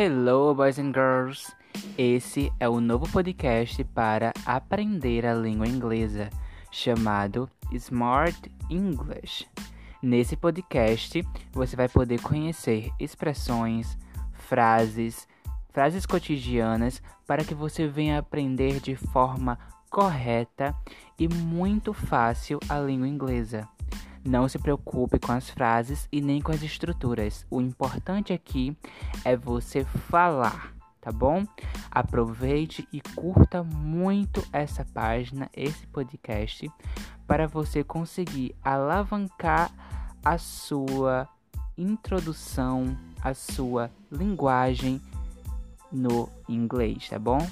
Hello, boys and girls! Esse é o novo podcast para aprender a língua inglesa, chamado Smart English. Nesse podcast, você vai poder conhecer expressões, frases, frases cotidianas para que você venha aprender de forma correta e muito fácil a língua inglesa. Não se preocupe com as frases e nem com as estruturas. O importante aqui é você falar, tá bom? Aproveite e curta muito essa página, esse podcast, para você conseguir alavancar a sua introdução, a sua linguagem no inglês, tá bom?